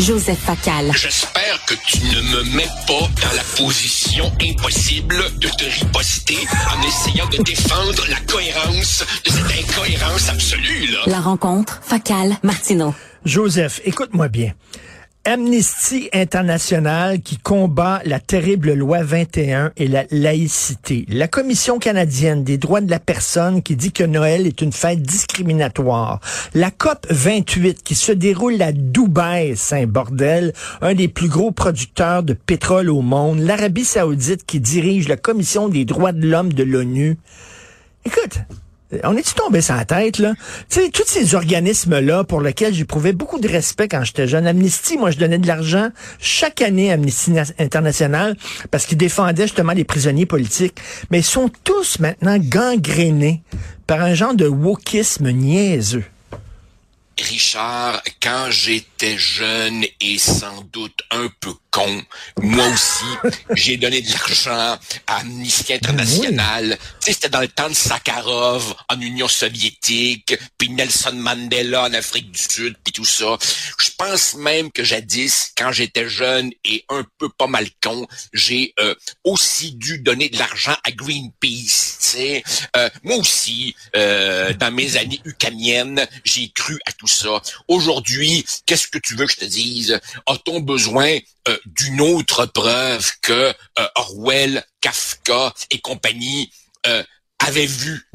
Joseph Facal. J'espère que tu ne me mets pas dans la position impossible de te riposter en essayant de défendre la cohérence de cette incohérence absolue, là. La rencontre, Facal, Martineau. Joseph, écoute-moi bien. Amnesty International qui combat la terrible loi 21 et la laïcité. La Commission canadienne des droits de la personne qui dit que Noël est une fête discriminatoire. La COP 28 qui se déroule à Dubaï, Saint-Bordel, un des plus gros producteurs de pétrole au monde. L'Arabie saoudite qui dirige la Commission des droits de l'homme de l'ONU. Écoute, on est-tu tombé sans la tête, là? Tu sais, tous ces organismes-là pour lesquels j'éprouvais beaucoup de respect quand j'étais jeune. Amnesty, moi, je donnais de l'argent chaque année à Amnesty International parce qu'ils défendaient justement les prisonniers politiques. Mais ils sont tous maintenant gangrénés par un genre de wokisme niaiseux. Richard, quand j'étais jeune et sans doute un peu con, moi aussi, j'ai donné de l'argent à Amnesty International. Tu sais, c'était dans le temps de Sakharov en Union soviétique, puis Nelson Mandela en Afrique du Sud, puis tout ça. Je pense même que jadis, quand j'étais jeune et un peu pas mal con, j'ai euh, aussi dû donner de l'argent à Greenpeace. Tu sais, euh, moi aussi, euh, dans mes années ukamiennes, j'ai cru à tout ça. Aujourd'hui, qu'est-ce que tu veux que je te dise? A-t-on besoin euh, d'une autre preuve que euh, Orwell, Kafka et compagnie euh, avaient vu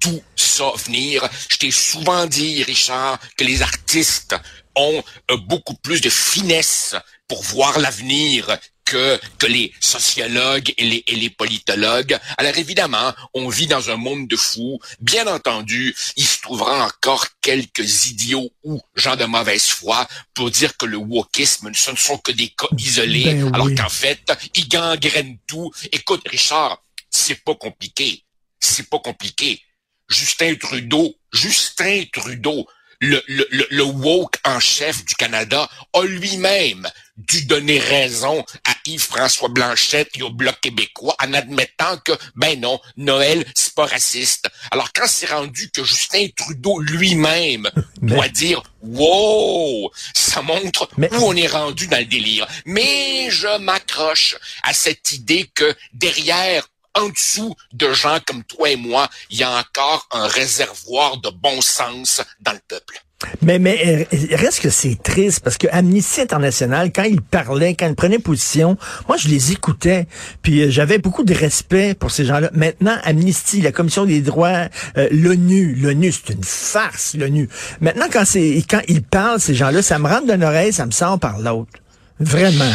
tout ça venir? Je t'ai souvent dit, Richard, que les artistes ont beaucoup plus de finesse pour voir l'avenir que, que les sociologues et les, et les politologues. Alors évidemment, on vit dans un monde de fous. Bien entendu, il se trouvera encore quelques idiots ou gens de mauvaise foi pour dire que le wokisme, ce ne sont que des cas isolés, Ben alors qu'en fait, ils gangrènent tout. Écoute, Richard, c'est pas compliqué. C'est pas compliqué. Justin Trudeau, Justin Trudeau, le, le, le, le woke en chef du Canada, a lui-même dû donner raison à Yves-François Blanchette et au Bloc québécois en admettant que, ben non, Noël, c'est pas raciste. Alors quand c'est rendu que Justin Trudeau lui-même Mais- doit dire, wow, ça montre Mais- où on est rendu dans le délire. Mais je m'accroche à cette idée que derrière en dessous de gens comme toi et moi, il y a encore un réservoir de bon sens dans le peuple. Mais, mais euh, reste que c'est triste parce que Amnesty International, quand ils parlaient, quand ils prenaient position, moi je les écoutais, puis euh, j'avais beaucoup de respect pour ces gens-là. Maintenant, Amnesty, la Commission des droits, euh, l'ONU, l'ONU, c'est une farce, l'ONU. Maintenant, quand c'est quand ils parlent, ces gens-là, ça me rentre d'une oreille, ça me sort par l'autre. Vraiment.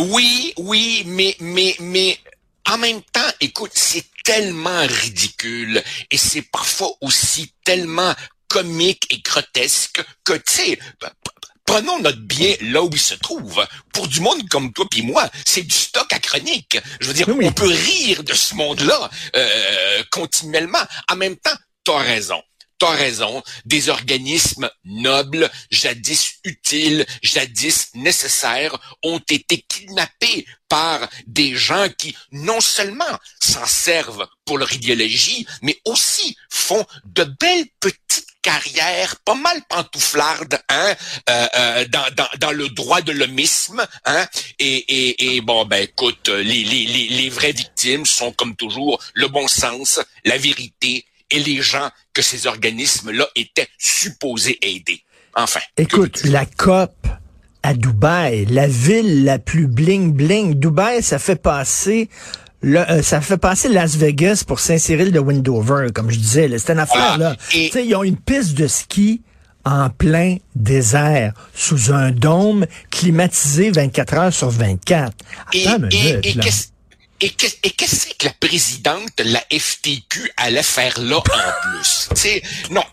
Oui, oui, mais, mais, mais, en même temps, écoute, c'est tellement ridicule et c'est parfois aussi tellement comique et grotesque que, tu sais, prenons notre bien là où il se trouve. Pour du monde comme toi puis moi, c'est du stock à chronique. Je veux dire, Oui, oui. on peut rire de ce monde-là euh, continuellement. En même temps, t'as raison. T'as raison, des organismes nobles, jadis utiles, jadis nécessaires, ont été kidnappés par des gens qui non seulement s'en servent pour leur idéologie, mais aussi font de belles petites carrières, pas mal pantouflardes, hein, euh, euh, dans, dans, dans le droit de l'homisme, hein, et, et, et bon, ben écoute, les, les, les, les vraies victimes sont comme toujours le bon sens, la vérité et les gens que ces organismes-là étaient supposés aider. Enfin. Écoute, la COP à Dubaï, la ville la plus bling bling. Dubaï, ça fait passer le, euh, ça fait passer Las Vegas pour Saint-Cyril de Windover, comme je disais. C'est une affaire, Ah, là. et- ils ont une piste de ski en plein désert, sous un dôme climatisé 24 heures sur 24. Et, Attends et, minute, et là. qu'est-ce et qu'est- et qu'est-ce que la présidente de la FTQ allait faire là en plus? Tu sais, non,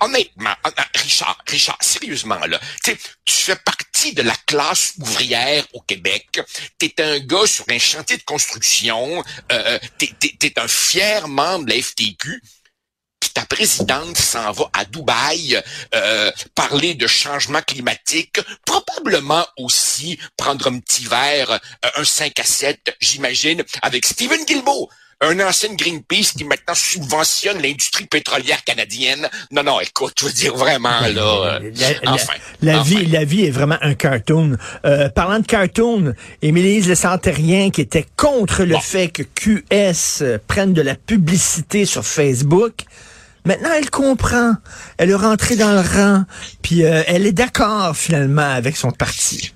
hon- honnêtement, hon- Richard, Richard, sérieusement là, tu fais partie de la classe ouvrière au Québec. T'es un gars sur un chantier de construction. Euh, t'es, t'es- t'es un fier membre de la FTQ. Ta présidente s'en va à Dubaï euh, parler de changement climatique, probablement aussi prendre un petit verre, euh, un 5 à 7, j'imagine, avec Stephen Guilbeault. un ancien Greenpeace qui maintenant subventionne l'industrie pétrolière canadienne. Non, non, écoute, je veux dire vraiment là. Euh, la, enfin, la, vie, la vie est vraiment un cartoon. Euh, parlant de cartoon, Émilie Santérien qui était contre le fait que QS prenne de la publicité sur Facebook. Maintenant, elle comprend. Elle est rentrée dans le rang, puis euh, elle est d'accord finalement avec son parti.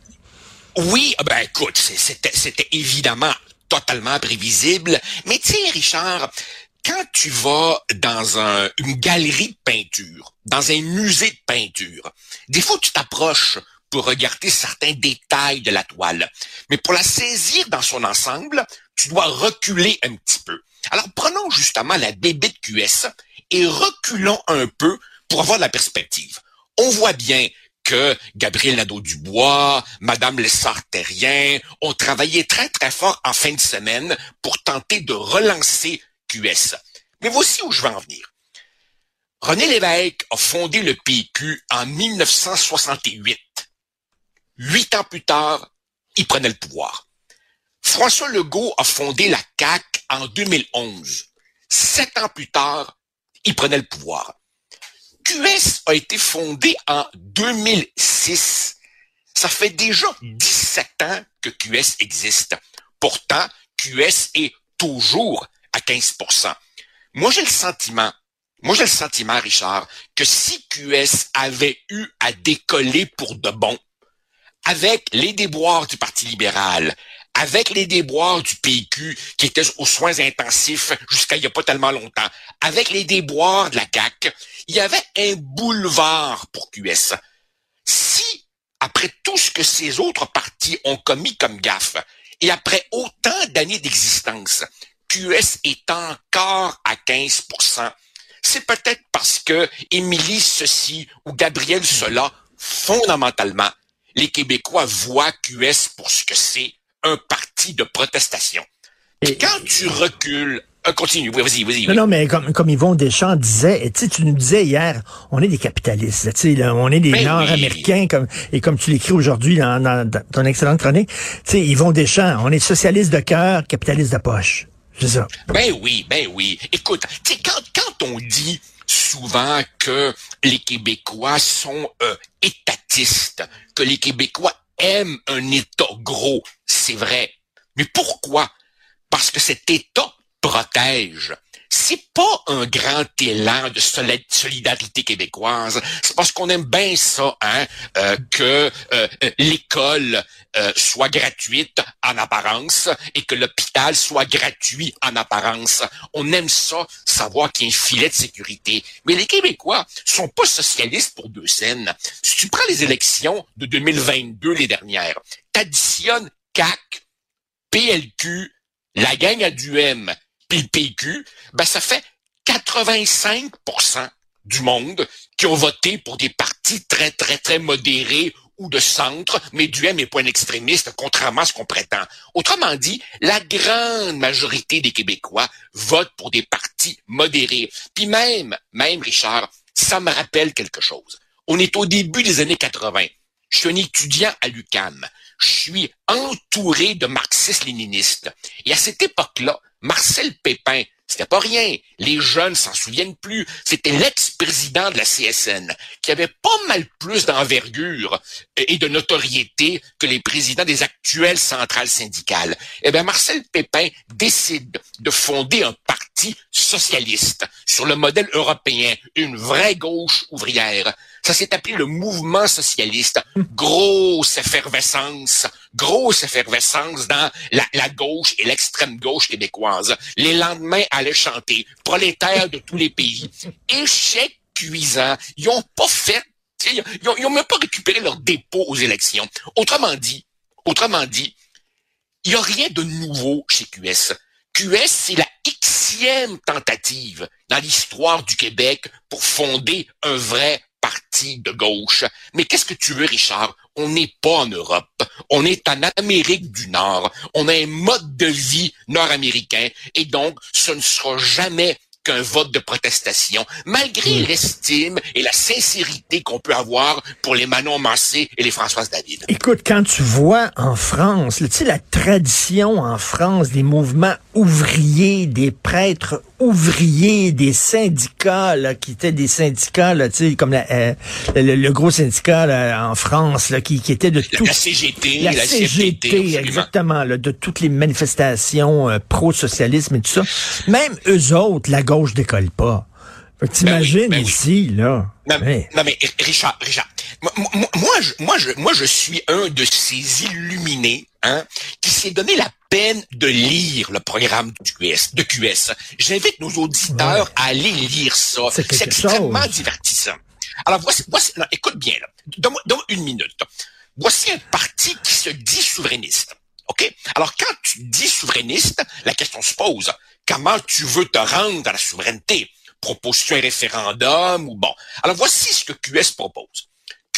Oui, ben écoute, c'était évidemment totalement prévisible. Mais sais, Richard, quand tu vas dans une galerie de peinture, dans un musée de peinture, des fois tu t'approches pour regarder certains détails de la toile. Mais pour la saisir dans son ensemble, tu dois reculer un petit peu. Alors prenons justement la BB de QS et reculons un peu pour avoir la perspective. On voit bien que Gabriel Nadeau-Dubois, Madame Lessard-Terrien ont travaillé très très fort en fin de semaine pour tenter de relancer QS. Mais voici où je veux en venir. René Lévesque a fondé le PQ en 1968. Huit ans plus tard, il prenait le pouvoir. François Legault a fondé la CAQ en 2011. Sept ans plus tard, il prenait le pouvoir. QS a été fondé en 2006. Ça fait déjà 17 ans que QS existe. Pourtant, QS est toujours à 15% Moi, j'ai le sentiment, moi, j'ai le sentiment, Richard, que si QS avait eu à décoller pour de bon, avec les déboires du Parti libéral, avec les déboires du PQ qui étaient aux soins intensifs jusqu'à il n'y a pas tellement longtemps, avec les déboires de la CAQ, il y avait un boulevard pour QS. Si, après tout ce que ces autres partis ont commis comme gaffe, et après autant d'années d'existence, QS est encore à 15% c'est peut-être parce que Émilie ceci ou Gabriel cela, fondamentalement, les Québécois voient QS pour ce que c'est, un parti de protestation. Et quand tu recules euh, continue, vas-y, vas-y. Non, non, mais comme, comme Yvon Deschamps disait, tu tu nous disais hier, on est des capitalistes, tu sais, on est des ben Nord-Américains, comme, et comme tu l'écris aujourd'hui dans, dans, ton excellente chronique, tu sais, Yvon Deschamps, on est socialiste de cœur, capitaliste de poche. C'est ça. Ben oui, ben oui. Écoute, tu sais, quand, quand on dit souvent que les Québécois sont euh, étatistes, que les Québécois aiment un État gros, c'est vrai. Mais pourquoi? Parce que cet État protège. C'est pas un grand élan de solidarité québécoise. C'est parce qu'on aime bien ça, hein, euh, que euh, l'école euh, soit gratuite en apparence et que l'hôpital soit gratuit en apparence. On aime ça, savoir qu'il y a un filet de sécurité. Mais les Québécois sont pas socialistes pour deux scènes. Si tu prends les élections de 2022, les dernières, t'additionnes CAC, PLQ, la gang à du M le PQ, ben ça fait 85% du monde qui ont voté pour des partis très, très, très modérés ou de centre, mais du M pas un extrémiste, contrairement à ce qu'on prétend. Autrement dit, la grande majorité des Québécois votent pour des partis modérés. Puis même, même Richard, ça me rappelle quelque chose. On est au début des années 80. Je suis un étudiant à l'UCAM. Je suis entouré de marxistes-léninistes. Et à cette époque-là, Marcel Pépin, c'était pas rien. Les jeunes s'en souviennent plus. C'était l'ex-président de la CSN, qui avait pas mal plus d'envergure et de notoriété que les présidents des actuelles centrales syndicales. Eh bien, Marcel Pépin décide de fonder un socialiste sur le modèle européen, une vraie gauche ouvrière. Ça s'est appelé le mouvement socialiste. Grosse effervescence, grosse effervescence dans la, gauche et l'extrême gauche québécoise. Les lendemains allaient chanter prolétaires de tous les pays. Échec cuisant. Ils ont pas fait, ils ont, ils ont même pas récupéré leur dépôt aux élections. Autrement dit, autrement dit, il n'y a rien de nouveau chez QS. QS, c'est la xème tentative dans l'histoire du Québec pour fonder un vrai parti de gauche. Mais qu'est-ce que tu veux, Richard? On n'est pas en Europe. On est en Amérique du Nord. On a un mode de vie nord-américain. Et donc, ce ne sera jamais qu'un vote de protestation, malgré l'estime et la sincérité qu'on peut avoir pour les Manon Massé et les Françoise David. Écoute, quand tu vois en France, tu sais, la tradition en France des mouvements ouvriers, des prêtres ouvriers, des syndicats là, qui étaient des syndicats là, comme la, euh, le, gros syndicat là, en France là, qui, qui était de tout la CGT, la, CGT, exactement, là, de toutes les manifestations euh, pro-socialisme et tout ça. Même eux autres, la gauche décolle pas. Ben t'imagines ben ici, là. Non, mais Richard, Richard, moi, je, moi, je, moi, je suis un de ces illuminés, hein, qui s'est donné la peine de lire le programme du QS, de QS. J'invite nos auditeurs à aller lire ça. C'est extrêmement divertissant. Alors, voici, voici écoute bien, là. Donne-moi une minute. Voici un parti qui se dit souverainiste. OK? Alors, quand tu dis souverainiste, la question se pose. Comment tu veux te rendre à la souveraineté? propose un référendum ou bon? Alors voici ce que QS propose.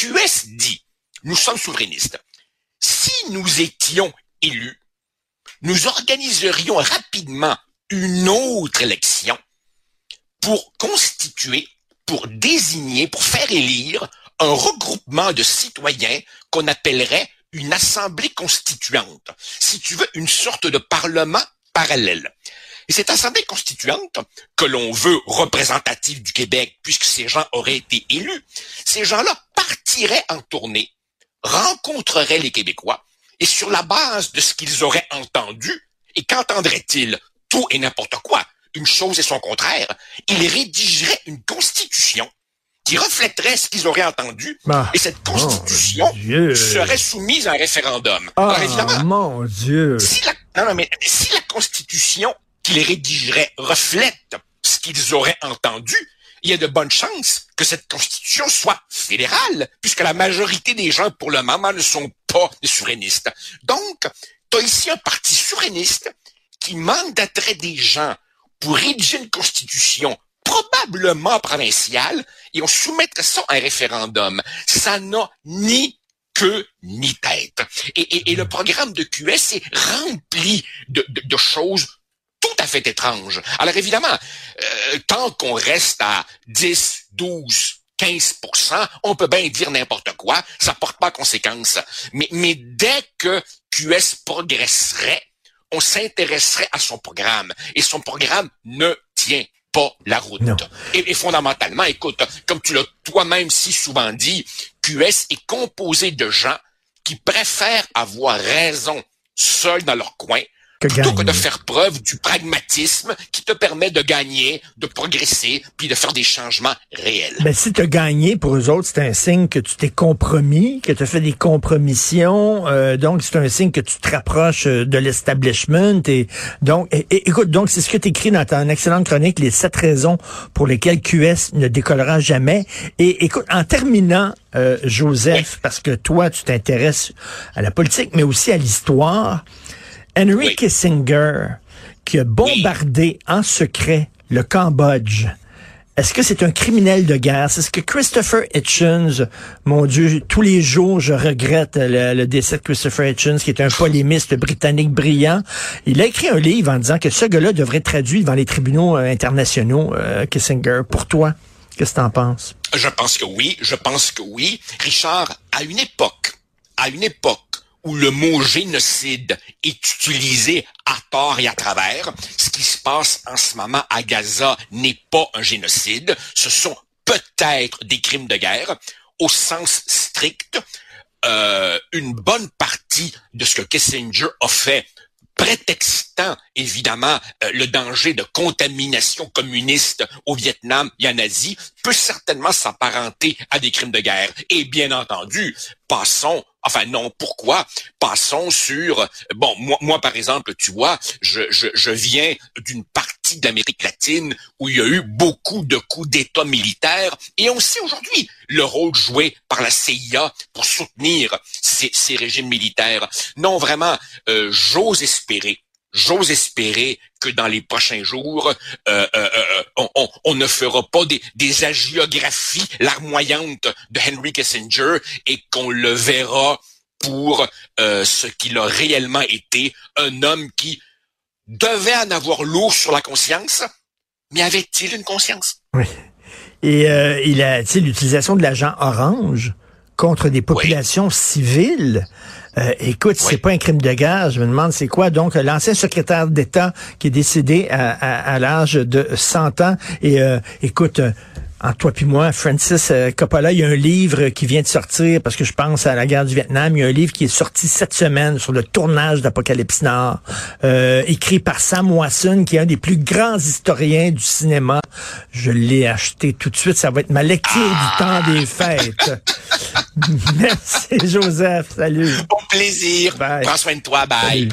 QS dit, nous sommes souverainistes. Si nous étions élus, nous organiserions rapidement une autre élection pour constituer, pour désigner, pour faire élire un regroupement de citoyens qu'on appellerait une assemblée constituante. Si tu veux, une sorte de parlement parallèle. Et cette Assemblée constituante, que l'on veut représentative du Québec, puisque ces gens auraient été élus, ces gens-là partiraient en tournée, rencontreraient les Québécois, et sur la base de ce qu'ils auraient entendu, et qu'entendraient-ils Tout et n'importe quoi, une chose et son contraire, ils rédigeraient une constitution qui reflèterait ce qu'ils auraient entendu, bah, et cette constitution serait soumise à un référendum. Ah, évidemment, mon Dieu. Si la, non, mais si la constitution qu'ils rédigeraient reflètent ce qu'ils auraient entendu, il y a de bonnes chances que cette constitution soit fédérale, puisque la majorité des gens, pour le moment, ne sont pas des souverainistes. Donc, tu as ici un parti souverainiste qui mandaterait des gens pour rédiger une constitution probablement provinciale, et on soumettrait ça à un référendum. Ça n'a ni queue ni tête. Et, le programme de QS est rempli de choses à fait étrange. Alors évidemment, euh, tant qu'on reste à 10, 12, 15 on peut bien dire n'importe quoi, ça porte pas conséquence. Mais, mais dès que QS progresserait, on s'intéresserait à son programme. Et son programme ne tient pas la route. Et, et, fondamentalement, écoute, comme tu l'as toi-même si souvent dit, QS est composé de gens qui préfèrent avoir raison seuls dans leur coin plutôt que de faire preuve du pragmatisme qui te permet de gagner, de progresser, puis de faire des changements réels. Ben, si tu as gagné, pour eux autres, c'est un signe que tu t'es compromis, que tu as fait des compromissions. Euh, donc, c'est un signe que tu te rapproches euh, de l'establishment. Et donc, écoute, donc c'est ce que tu écris dans ta excellente chronique, les sept raisons pour lesquelles QS ne décollera jamais. Et écoute, en terminant, euh, Joseph, parce que toi, tu t'intéresses à la politique, mais aussi à l'histoire. Henry Kissinger, qui a bombardé en secret le Cambodge, est-ce que c'est un criminel de guerre? C'est ce que Christopher Hitchens, mon Dieu, tous les jours, je regrette le, décès de Christopher Hitchens, qui est un polémiste britannique brillant. Il a écrit un livre en disant que ce gars-là devrait être traduit devant les tribunaux euh, internationaux, euh, Kissinger. Pour toi, qu'est-ce que t'en penses? Je pense que oui, je pense que oui. Richard, à une époque, à une époque où le mot génocide est utilisé à tort et à travers. Ce qui se passe en ce moment à Gaza n'est pas un génocide, ce sont peut-être des crimes de guerre au sens strict. Euh, une bonne partie de ce que Kissinger a fait prétextant évidemment euh, le danger de contamination communiste au Vietnam et en Asie, peut certainement s'apparenter à des crimes de guerre. Et bien entendu, passons Enfin non, pourquoi? Passons sur bon moi moi par exemple, tu vois, je je, je viens d'une partie d'Amérique latine où il y a eu beaucoup de coups d'État militaires et on sait aujourd'hui le rôle joué par la CIA pour soutenir ces, ces régimes militaires. Non, vraiment, euh, j'ose espérer j'ose espérer que dans les prochains jours, euh, euh, euh, on, ne fera pas des, des agiographies larmoyantes de Henry Kissinger et qu'on le verra pour ce qu'il a réellement été, un homme qui devait en avoir lourd sur la conscience, mais avait-il une conscience? Oui. Et il a, l'utilisation de l'agent orange contre des populations civiles. Euh, écoute, c'est pas un crime de guerre. Je me demande c'est quoi. Donc, l'ancien secrétaire d'État qui est décédé à, à, l'âge de 100 ans. Et euh, écoute, entre toi puis moi, Francis euh, Coppola, il y a un livre qui vient de sortir parce que je pense à la guerre du Vietnam. Il y a un livre qui est sorti cette semaine sur le tournage d'Apocalypse Nord, euh, écrit par Sam Wasson, qui est un des plus grands historiens du cinéma. Je l'ai acheté tout de suite. Ça va être ma lecture du temps des fêtes. Merci Joseph. Salut. Au plaisir. Prends soin de toi. Bye.